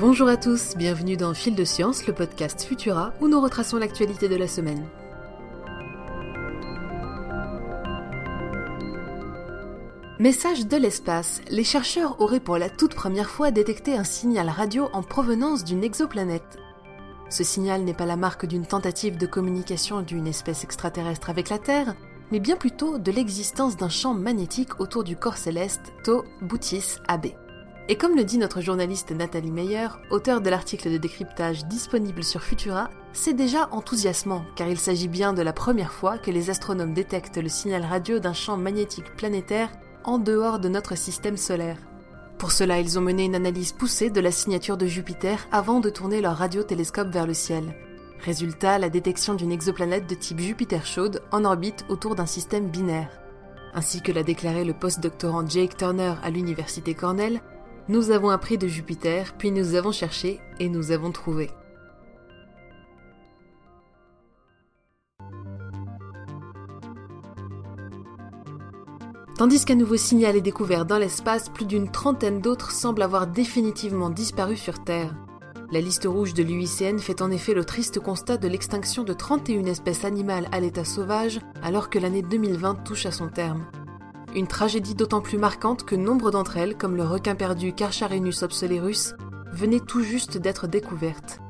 Bonjour à tous, bienvenue dans Fil de Science, le podcast Futura où nous retraçons l'actualité de la semaine. Message de l'espace. Les chercheurs auraient pour la toute première fois détecté un signal radio en provenance d'une exoplanète. Ce signal n'est pas la marque d'une tentative de communication d'une espèce extraterrestre avec la Terre, mais bien plutôt de l'existence d'un champ magnétique autour du corps céleste Tau Bootis AB. Et comme le dit notre journaliste Nathalie Meyer, auteur de l'article de décryptage disponible sur Futura, c'est déjà enthousiasmant, car il s'agit bien de la première fois que les astronomes détectent le signal radio d'un champ magnétique planétaire en dehors de notre système solaire. Pour cela, ils ont mené une analyse poussée de la signature de Jupiter avant de tourner leur radiotélescope vers le ciel. Résultat, la détection d'une exoplanète de type Jupiter chaude en orbite autour d'un système binaire. Ainsi que l'a déclaré le post-doctorant Jake Turner à l'université Cornell, nous avons appris de Jupiter, puis nous avons cherché et nous avons trouvé. Tandis qu'un nouveau signal est découvert dans l'espace, plus d'une trentaine d'autres semblent avoir définitivement disparu sur Terre. La liste rouge de l'UICN fait en effet le triste constat de l'extinction de 31 espèces animales à l'état sauvage alors que l'année 2020 touche à son terme. Une tragédie d'autant plus marquante que nombre d'entre elles, comme le requin perdu Carcharenus obsolerus, venaient tout juste d'être découvertes.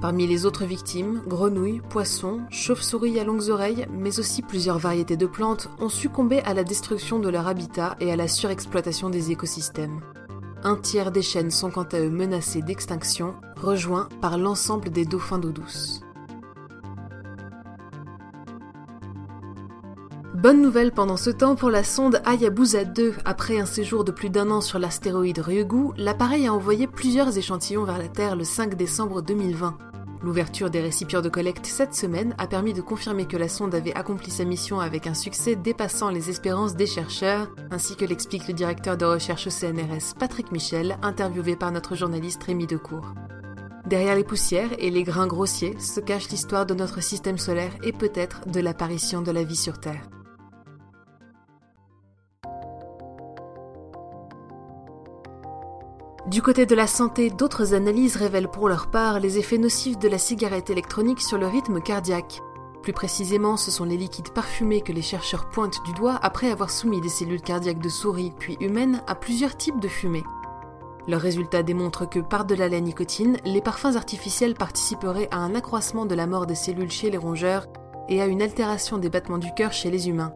Parmi les autres victimes, grenouilles, poissons, chauves-souris à longues oreilles, mais aussi plusieurs variétés de plantes ont succombé à la destruction de leur habitat et à la surexploitation des écosystèmes. Un tiers des chênes sont quant à eux menacés d'extinction, rejoints par l'ensemble des dauphins d'eau douce. Bonne nouvelle pendant ce temps pour la sonde Hayabusa 2. Après un séjour de plus d'un an sur l'astéroïde Ryugu, l'appareil a envoyé plusieurs échantillons vers la Terre le 5 décembre 2020. L'ouverture des récipients de collecte cette semaine a permis de confirmer que la sonde avait accompli sa mission avec un succès dépassant les espérances des chercheurs, ainsi que l'explique le directeur de recherche au CNRS Patrick Michel, interviewé par notre journaliste Rémi Decour. Derrière les poussières et les grains grossiers se cache l'histoire de notre système solaire et peut-être de l'apparition de la vie sur Terre. Du côté de la santé, d'autres analyses révèlent pour leur part les effets nocifs de la cigarette électronique sur le rythme cardiaque. Plus précisément, ce sont les liquides parfumés que les chercheurs pointent du doigt après avoir soumis des cellules cardiaques de souris puis humaines à plusieurs types de fumée. Leurs résultats démontrent que par-delà la nicotine, les parfums artificiels participeraient à un accroissement de la mort des cellules chez les rongeurs et à une altération des battements du cœur chez les humains.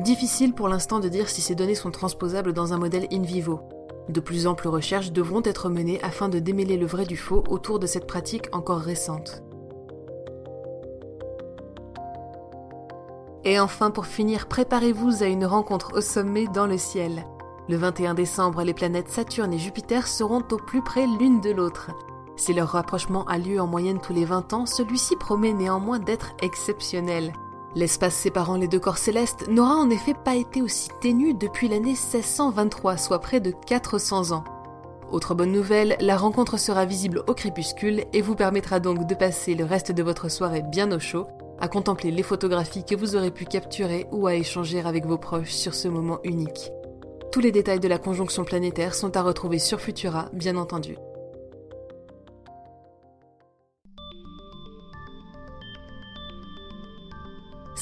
Difficile pour l'instant de dire si ces données sont transposables dans un modèle in vivo. De plus amples recherches devront être menées afin de démêler le vrai du faux autour de cette pratique encore récente. Et enfin, pour finir, préparez-vous à une rencontre au sommet dans le ciel. Le 21 décembre, les planètes Saturne et Jupiter seront au plus près l'une de l'autre. Si leur rapprochement a lieu en moyenne tous les 20 ans, celui-ci promet néanmoins d'être exceptionnel. L'espace séparant les deux corps célestes n'aura en effet pas été aussi ténu depuis l'année 1623, soit près de 400 ans. Autre bonne nouvelle, la rencontre sera visible au crépuscule et vous permettra donc de passer le reste de votre soirée bien au chaud, à contempler les photographies que vous aurez pu capturer ou à échanger avec vos proches sur ce moment unique. Tous les détails de la conjonction planétaire sont à retrouver sur Futura, bien entendu.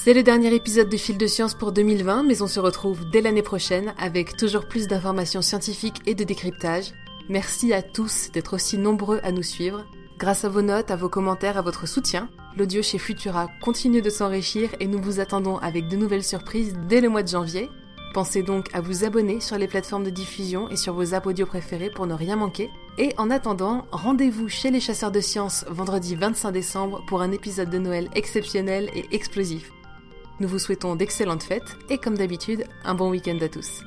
C'est le dernier épisode de Fil de Science pour 2020, mais on se retrouve dès l'année prochaine avec toujours plus d'informations scientifiques et de décryptage. Merci à tous d'être aussi nombreux à nous suivre. Grâce à vos notes, à vos commentaires, à votre soutien, l'audio chez Futura continue de s'enrichir et nous vous attendons avec de nouvelles surprises dès le mois de janvier. Pensez donc à vous abonner sur les plateformes de diffusion et sur vos apps audio pour ne rien manquer. Et en attendant, rendez-vous chez les chasseurs de sciences vendredi 25 décembre pour un épisode de Noël exceptionnel et explosif. Nous vous souhaitons d'excellentes fêtes et comme d'habitude, un bon week-end à tous.